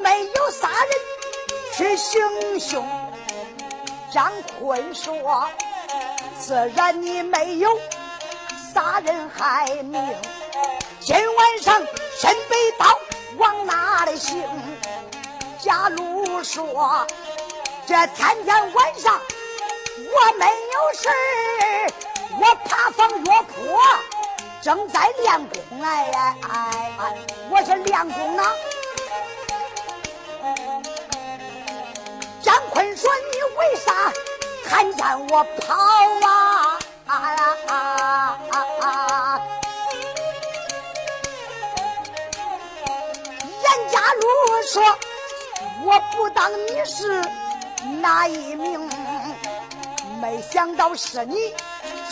没有杀人去行凶。张坤说：“自然你没有杀人害命。今晚上身背刀往哪里行？”贾鲁说：“这天天晚上我没有事我爬房药铺。”正在练功哎呀哎，我是练功呢。张坤说：“你为啥看见我跑啊？”严家禄说：“我不当你是哪一名？没想到是你，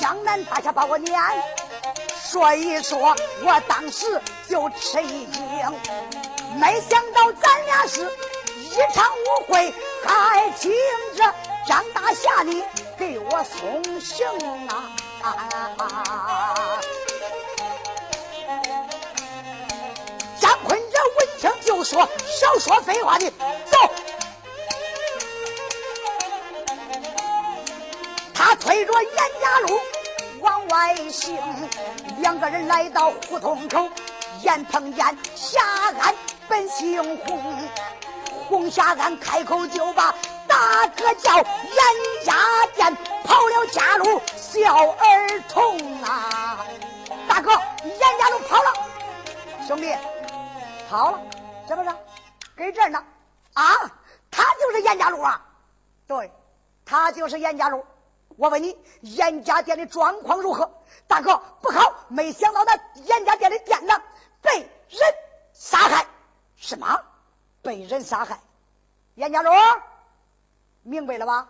江南大侠把我撵。”所以说，我当时就吃一惊，没想到咱俩是一场误会，还请着张大侠你给我送行啊！张坤这闻听就说：“少说废话的，走！”他推着严家路。往外行，两个人来到胡同口，眼碰眼，下安本姓洪，洪下安开口就把大哥叫严家店跑了家路，小儿童啊！大哥，严家路跑了，兄弟，跑了，是不是？给这儿呢？啊，他就是严家路啊！对，他就是严家路。我问你，严家店的状况如何？大哥不好，没想到那严家店的店长被人杀害。什么？被人杀害？严家主，明白了吧？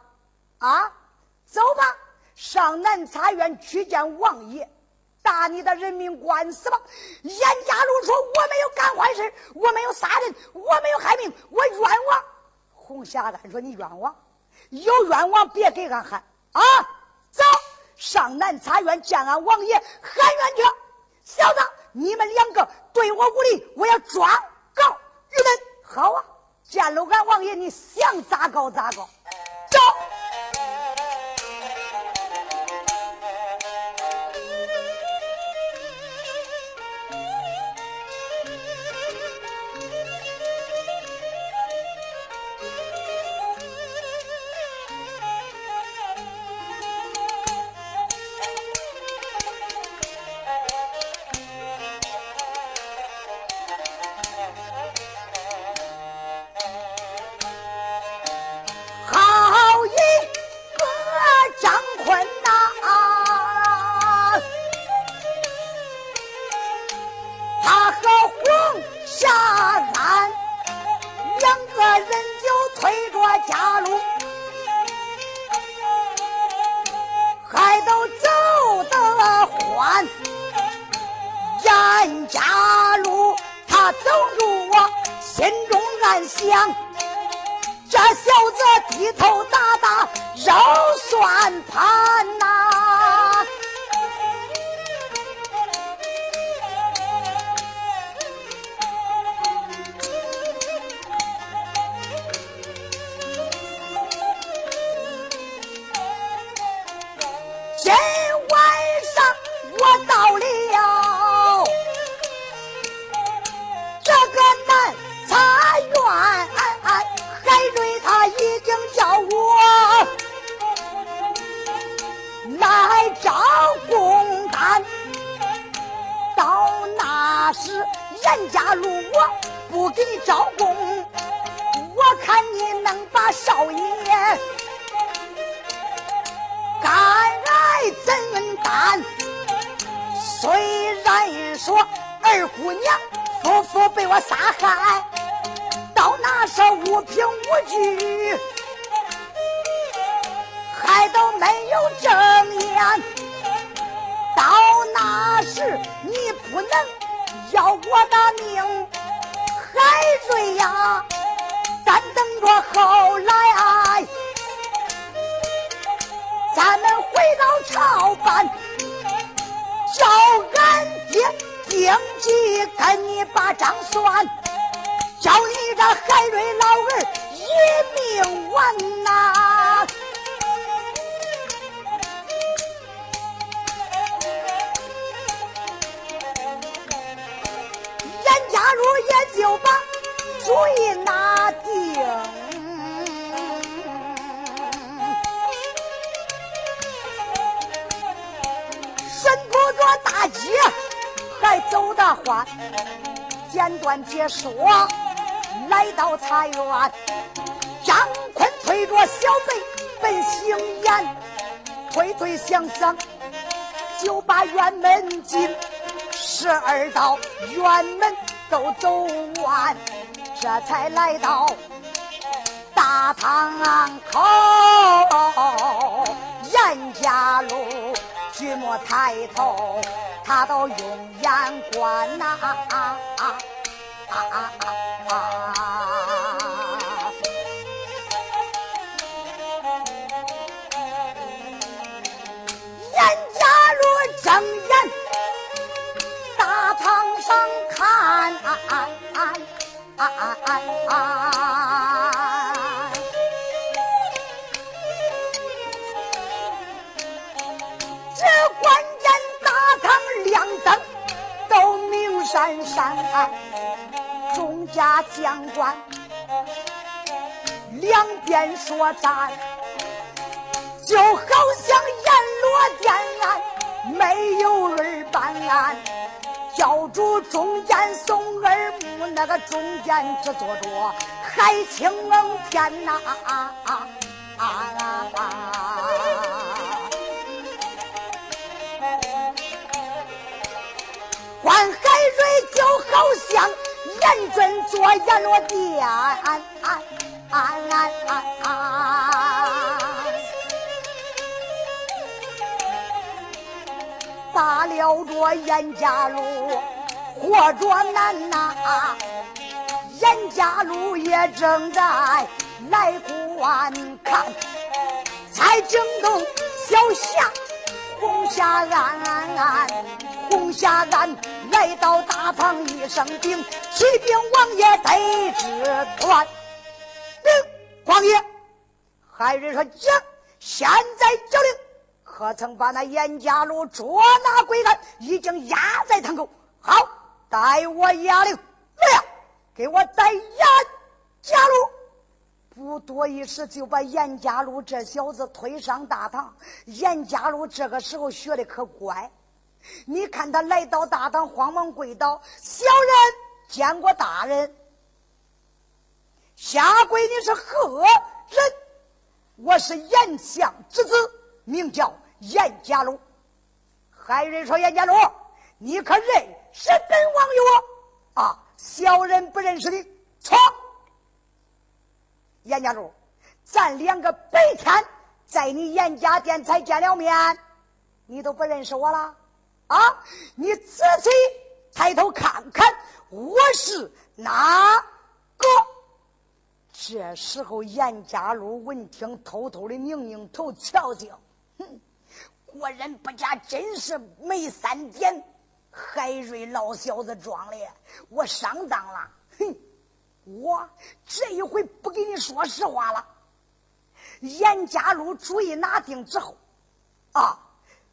啊，走吧，上南茶院去见王爷，打你的人命官司吧。严家禄说：“我没有干坏事，我没有杀人，我没有害命，我冤枉。”红霞安说：“你冤枉，有冤枉别给俺喊。”啊，走上南茶院见俺王爷喊冤去！小子，你们两个对我无礼，我要状告你们。好啊，见了俺王爷，你想咋搞咋搞。咱家路他走着，我心中暗想：这小子低头打打绕算盘呐。招公单，到那时严家如我不给你招工，我看你能把少爷敢来怎担？虽然说二姑娘夫妇被我杀害，到那时无凭无据，还都没有证言。那时你不能要我的命海瑞呀咱等着后来。咱们回到朝办叫俺爹定计跟你把账算叫你这海瑞老儿一命完呐。解说，来到茶园，张坤推着小辈奔行宴，推推想想就把院门进，十二道院门都走完，这才来到大堂口，严家路，举目抬头。他都用眼观呐，严家路睁眼大堂上看山山。众家将官两边说战，就好像阎罗殿案没有人办案。教主中间送耳目，那个中间只坐着海清天呐。关海瑞就好像严准做阎罗殿，打了着严家路，活着难呐。严家路也正在来观看，才惊动小霞红霞安。红霞庵来到大堂，一声禀，启禀王爷得知断。禀王爷，海瑞说将，现在交令，可曾把那严家路捉拿归案？已经押在堂口。好，待我押令。来呀，给我带严家路。不多一时，就把严家路这小子推上大堂。严家路这个时候学的可乖。你看他来到大堂，慌忙跪倒。小人见过大人，下跪你是何人？我是严相之子，名叫严家禄。海瑞说：“严家禄，你可认识本王爷？啊，小人不认识你。错。严家禄，咱两个白天在你严家店才见了面，你都不认识我了？”啊！你仔细抬头看看，我是哪个？这时候，严家禄闻听，偷偷的拧拧头，瞧瞧，哼，果然不假，真是没三点。海瑞老小子装的，我上当了。哼，我这一回不给你说实话了。严家禄主意拿定之后，啊，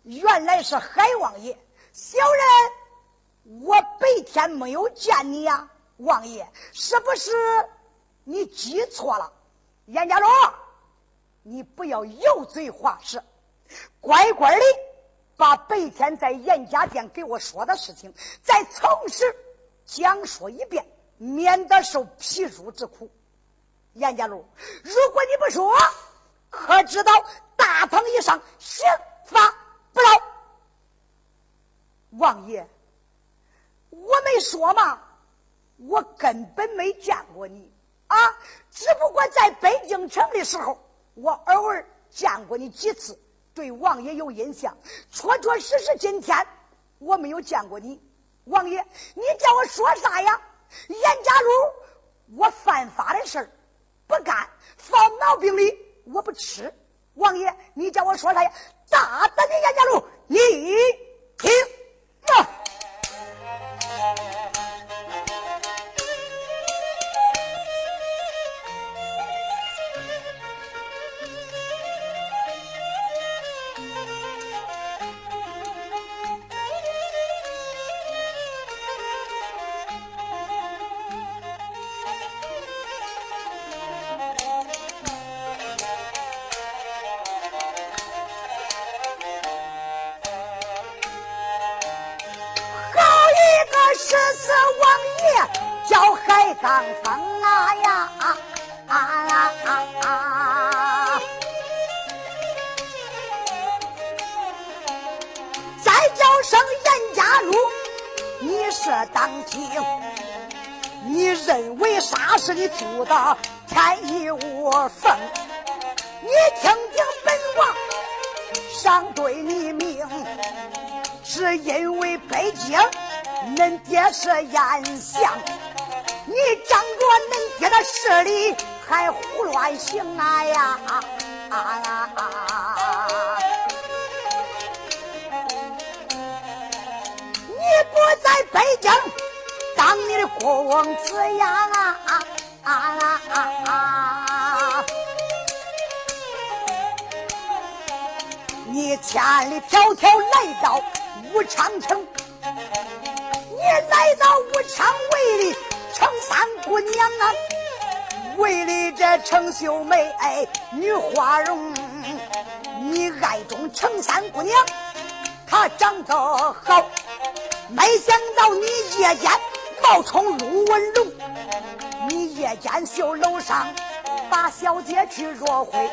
原来是海王爷。小人，我白天没有见你呀，王爷，是不是你记错了？严家龙，你不要油嘴滑舌，乖乖的把白天在严家店给我说的事情再从实讲说一遍，免得受皮书之苦。严家龙，如果你不说，可知道大堂以上刑罚不饶？王爷，我没说嘛，我根本没见过你啊！只不过在北京城的时候，我偶尔见过你几次，对王爷有印象。确确实实，今天我没有见过你。王爷，你叫我说啥呀？严家禄，我犯法的事儿不干，放毛病里我不吃。王爷，你叫我说啥呀？大胆的严家禄，你听。爹是燕相，你仗着恁爹的势力还胡乱行啊呀！你不在北京当你的公子呀！你千里迢迢来到武昌城，你来到武昌为了城三姑娘啊，为了这程秀梅哎女花容，你爱中程三姑娘，她长得好，没想到你夜间冒充陆文龙，你夜间绣楼上把小姐去若会，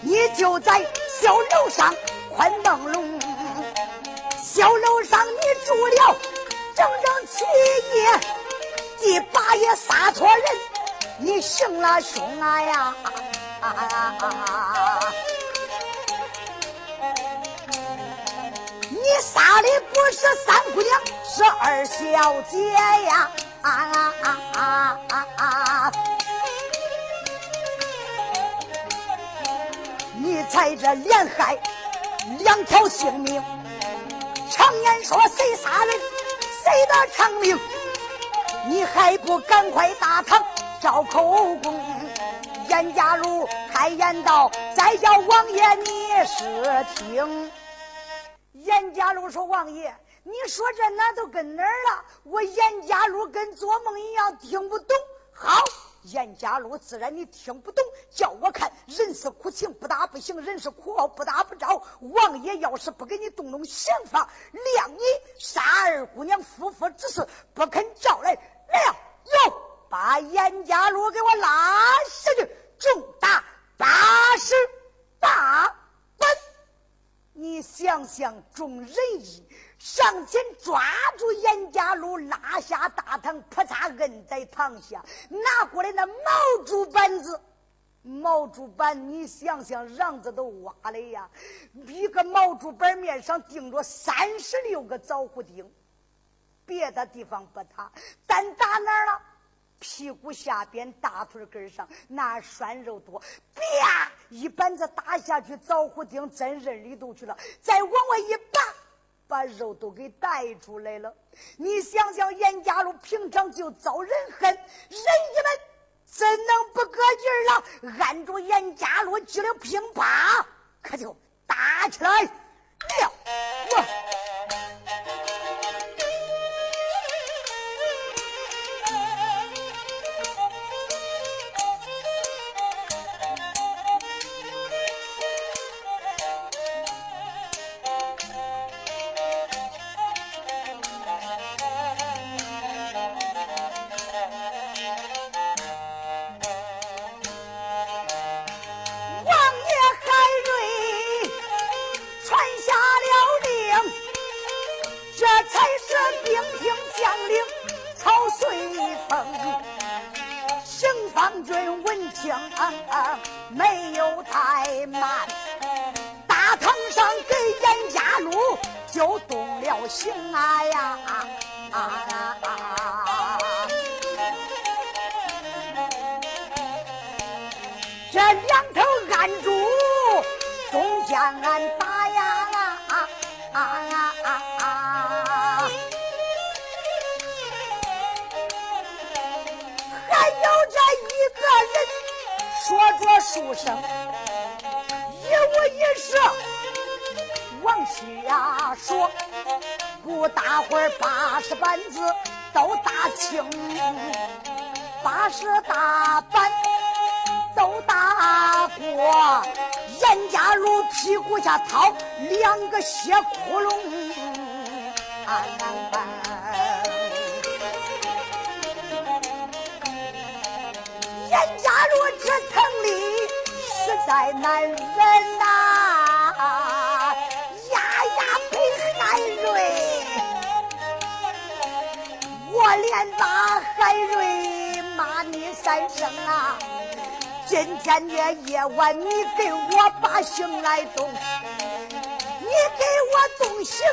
你就在。小楼上宽朦胧，小楼上你住了整整七夜，第八夜杀错人，你行了凶啊呀！你杀的不是三姑娘，是二小姐呀！啊啊啊啊啊！你在这连害两条性命，常言说谁杀人谁得长命，你还不赶快大堂招口供？严家禄开言道：“再叫王爷你是听。”严家禄说：“王爷，你说这哪都跟哪儿了？我严家禄跟做梦一样，听不懂。”好。严家禄自然你听不懂，叫我看人是苦情不打不行，人是苦傲不打不着。王爷要是不给你动动刑法，谅你杀二姑娘夫妇之事，不肯招来，来哟，把严家禄给我拉下去，重打八十大板。你想想，众人义。上前抓住严家禄，拉下大堂，扑嚓摁在堂下，拿过来那毛竹板子。毛竹板，你想想，瓤子都挖了呀！一个毛竹板面上钉着三十六个枣胡钉，别的地方不打，单打哪儿了？屁股下边、大腿根上，那拴肉多，啪！一板子打下去，枣胡钉真认里头去了，再往外一。把肉都给带出来了，你想想，严家路平常就遭人恨，人家们怎能不搁劲了？按住严家路举了乒乓，可就打起来了。行没有怠慢，大堂上给严家禄就动了刑啊呀！这两头按住，中间俺打呀！啊还有这一个人。说着书声，一五一十往下说，不大会儿八十板子都打清，八十大板都打过，严家禄屁股下掏两个血窟窿。路这城里实在难忍呐，丫丫陪海瑞，我连把海瑞骂你三声啊！今天的夜晚你给我把刑来动，你给我动刑，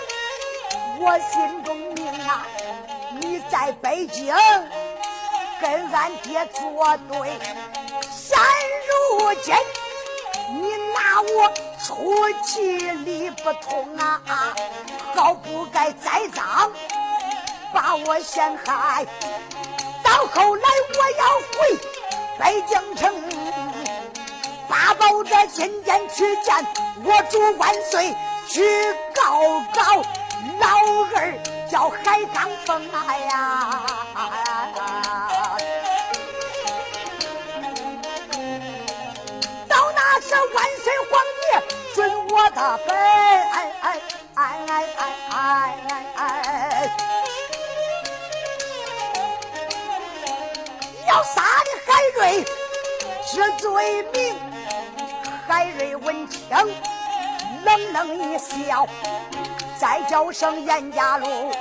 我心中明啊！你在北京。跟俺爹作对，现如今你拿我出气理不通啊！好不该栽赃，把我陷害。到后来我要回北京城，八宝这金殿去见我主万岁，去告告老二叫海刚峰啊呀！这万岁皇爷准我的本，要杀的海瑞这罪名。海瑞闻听，冷冷一笑，再叫声严家路，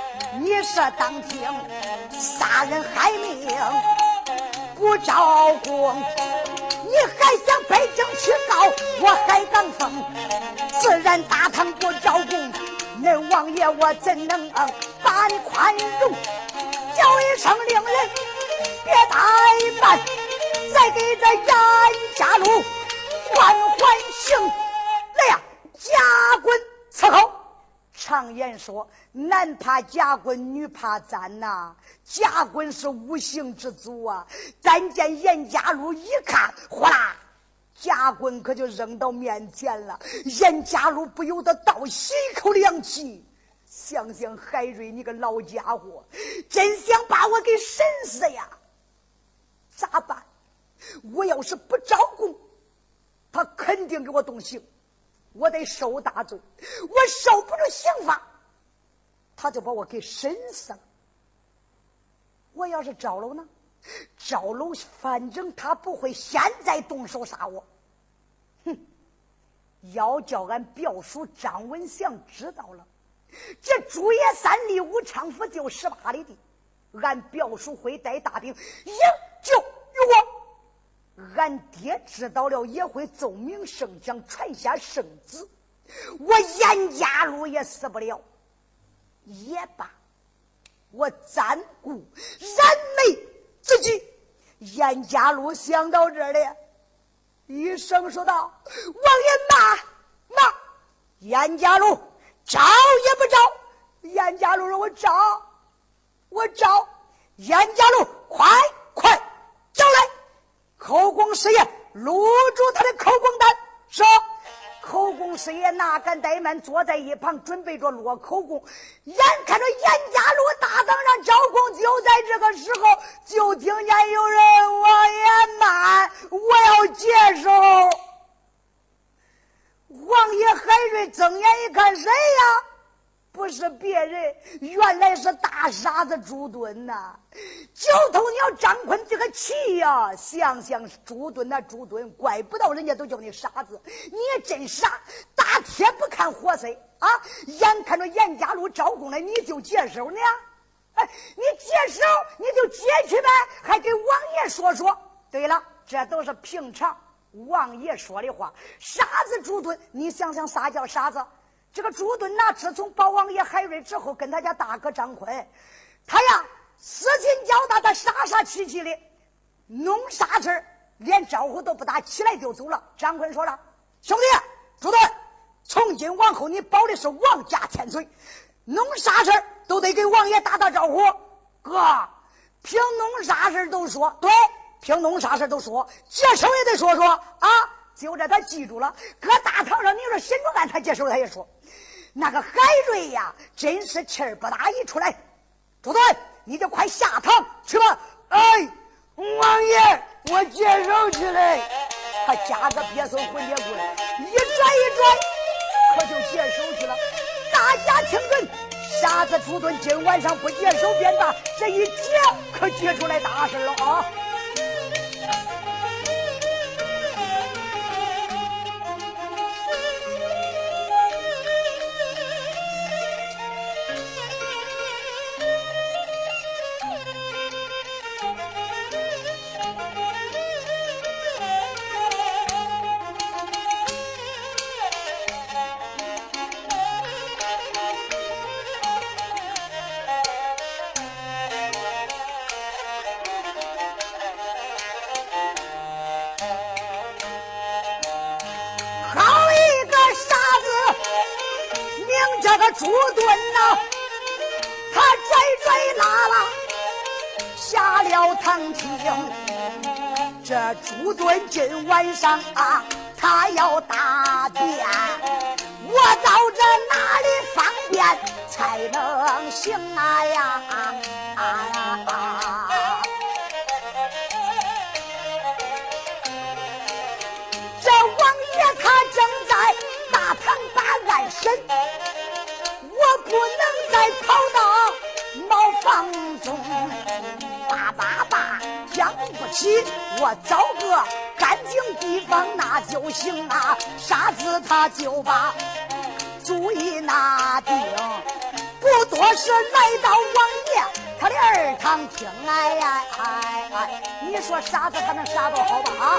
你是当庭杀人害命，不招供。你还想北京去告我还敢封？自然大唐不招供，恁王爷我怎能把你宽容？叫一声令人别怠慢，再给这严家路缓缓刑。来呀，夹棍伺候。常言说，男怕夹棍，女怕簪呐。夹棍是无形之祖啊！但见严家禄一看，呼啦，夹棍可就扔到面前了。严家禄不由得倒吸一口凉气，想想海瑞，你个老家伙，真想把我给审死呀！咋办？我要是不招供，他肯定给我动刑，我得受大罪，我受不住刑罚，他就把我给审死了。我要是招楼呢？招楼，反正他不会现在动手杀我。哼！要叫俺表叔张文祥知道了，这朱爷三里武昌府就十八里地，俺表叔会带大兵营救于我。俺爹知道了也会奏明圣将，传下圣旨，我严家路也死不了。也罢。我暂顾燃眉之急，严家禄想到这里，一声说道：“王爷骂骂，严家禄招也不招。”严家禄说：“我招，我招。”严家禄快，口供师爷录住他的口供单，说。口供师爷哪敢怠慢，坐在一旁准备着落口供。眼看着严家路大堂上招供，就在这个时候，就听见有人王爷慢，我要接手。王爷海瑞睁眼一看，谁呀？不是别人，原来是大傻子朱敦呐！九头鸟张坤这个气呀！想想朱敦那朱敦，怪不到人家都叫你傻子，你也真傻！打铁不看活塞啊！眼看着严家路招供了，你就接手呢？哎，你接手你就接去呗，还给王爷说说。对了，这都是平常王爷说的话。傻子朱敦，你想想啥叫傻子？这个朱敦呐，自从保王爷海瑞之后，跟他家大哥张坤，他呀私情交大，他傻傻气气的弄啥事连招呼都不打，起来就走了。张坤说了：“兄弟朱敦，从今往后你保的是王家千岁，弄啥事都得给王爷打打招呼。哥，凭弄啥事都说对，凭弄啥事都说，接手也得说说啊。就这他记住了，搁大堂上你说心中暗，他接手他也说。”那个海瑞呀，真是气儿不打，一出来，朱敦，你就快下堂去吧。哎，王爷，我接手去嘞。他夹个别手混结棍，一拽一拽，可就接手去了。大家听准，傻子朱敦今晚上不接手便罢，这一接可接出来大事了啊！这个朱墩呐，他拽拽拉拉下了堂厅。这朱墩今晚上啊，他要大便，我到这哪里方便才能行啊呀？这王爷他正在大堂把案审，不能再跑到茅房中，叭叭叭讲不起，我找个干净地方那就行啊。傻子他就把主意拿定，不多时来到王爷他的二堂厅，哎呀哎哎，你说傻子他能傻到好吧啊？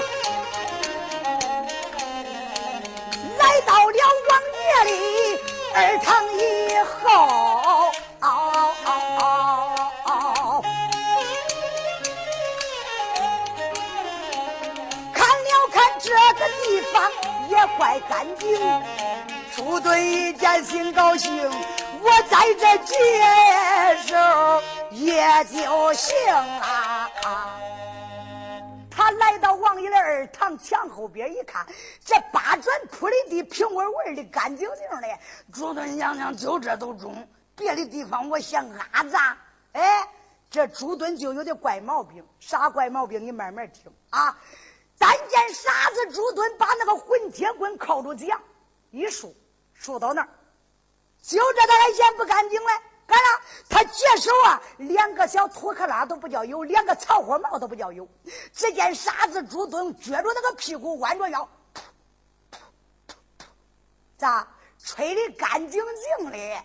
来到了王爷的二堂以后，看了看这个地方也怪干净。朱墩一见心高兴，我在这接受也就行啊。来到王爷的二堂墙后边一看，这八砖铺的地平稳稳的、干净净的。朱墩娘娘就这都中，别的地方我嫌阿杂。哎，这朱墩就有点怪毛病，啥怪毛病？你慢慢听啊。但见傻子朱墩把那个混铁棍靠住墙，一竖，竖到那儿，就这他还嫌不干净嘞。干了，他解手啊，连个小土克拉都不叫有，连个草花帽都不叫有。只见傻子朱墩撅着那个屁股，弯着腰，咋吹的干净净的？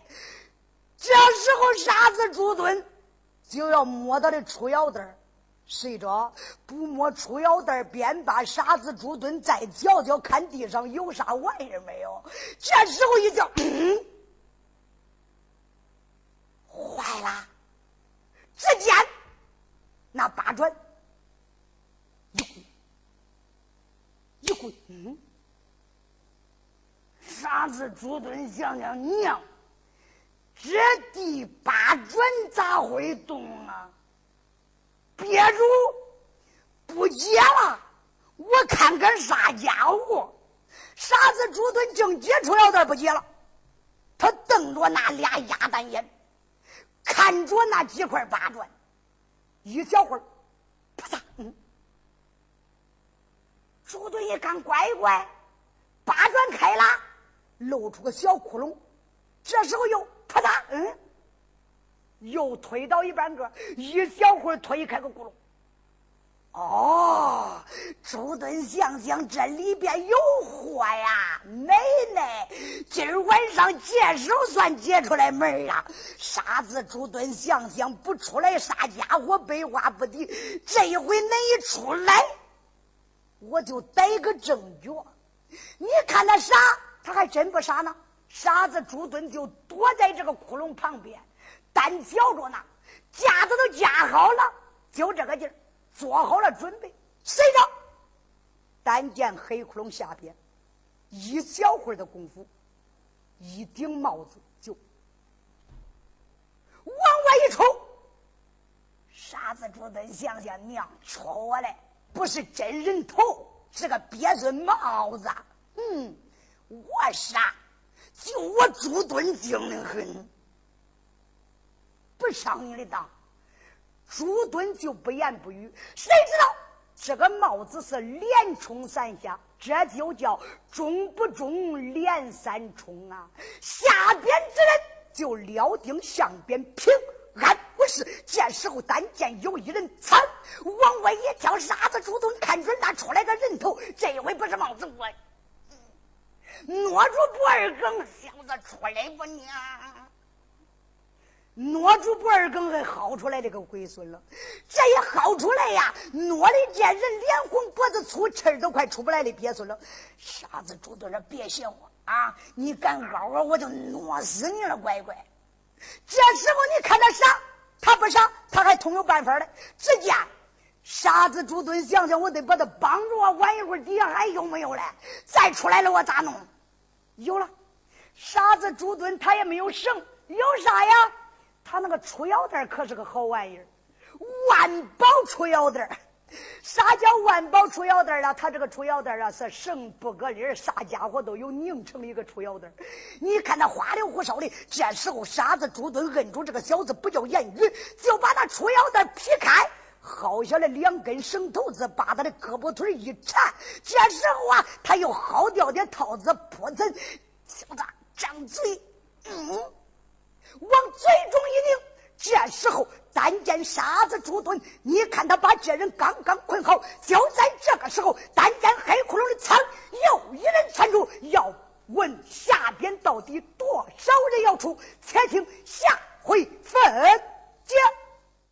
这时候傻子朱墩就要摸他的出腰带谁着不摸出腰带便把傻子朱墩再瞧瞧，看地上有啥玩意没有。这时候一叫。坏了！只见那八转一跪一跪，嗯，傻子朱墩想想娘，这第八转咋会动啊？别主不接了，我看看啥家伙！傻子朱墩正接出腰带不接了，他瞪着那俩鸭蛋眼。看着那几块八砖，一小会儿，啪嚓，嗯，朱墩一看，乖乖，八砖开了，露出个小窟窿。这时候又啪嗒，嗯，又推到一半个，一小会儿推开个窟窿。哦，朱墩想想，这里边有货呀！奶奶，今儿晚上解手算解出来门了。傻子朱墩想想，不出来啥家伙，白话不提。这一回恁一出来，我就逮个正觉。你看他傻，他还真不傻呢。傻子朱墩就躲在这个窟窿旁边，单脚着呢，架子都架好了，就这个劲儿。做好了准备，谁着？但见黑窟窿下边，一小会儿的功夫，一顶帽子就往外一抽。傻子朱墩想想，娘戳我嘞，不是真人头，是个鳖孙帽子。嗯，我傻，就我朱墩精灵很，不上你的当。朱墩就不言不语，谁知道这个帽子是连冲三下，这就叫中不中连三冲啊！下边之人就撩定向边平安无事。这时候但见有一人噌往外一跳，傻子朱墩看准那出来个人头，这回不是帽子我，挪住不二更，小子出来不娘？挪住不二更，还薅出来这个龟孙了。这一薅出来呀，挪的这人脸红脖子粗，气儿都快出不来的鳖孙了。傻子猪墩说：“别嫌我啊！你敢嗷我，我就挪死你了，乖乖！”这时候你看他傻，他不傻，他还通有办法的。只见傻子猪墩想想，我得把他绑住啊！晚一会儿底下还有没有嘞？再出来了，我咋弄？有了。傻子朱墩他也没有绳，有啥呀？他那个出腰带可是个好玩意儿，万宝出腰带啥叫万宝出腰带啊？他这个出腰带啊，是绳不搁里啥家伙都有拧成一个出腰带你看他花里胡哨的，这时候傻子朱墩摁住这个小子，不叫言语，就把那出腰带劈开，薅下来两根绳头子，把他的胳膊腿一缠。这时候啊，他又薅掉点套子，扑腾，小子张嘴，嗯，往嘴中一拧。这时候，单见傻子朱墩，你看他把这人刚刚捆好，就在这个时候，单见黑窟窿的仓又一人窜出，要问下边到底多少人要出？且听下回分解。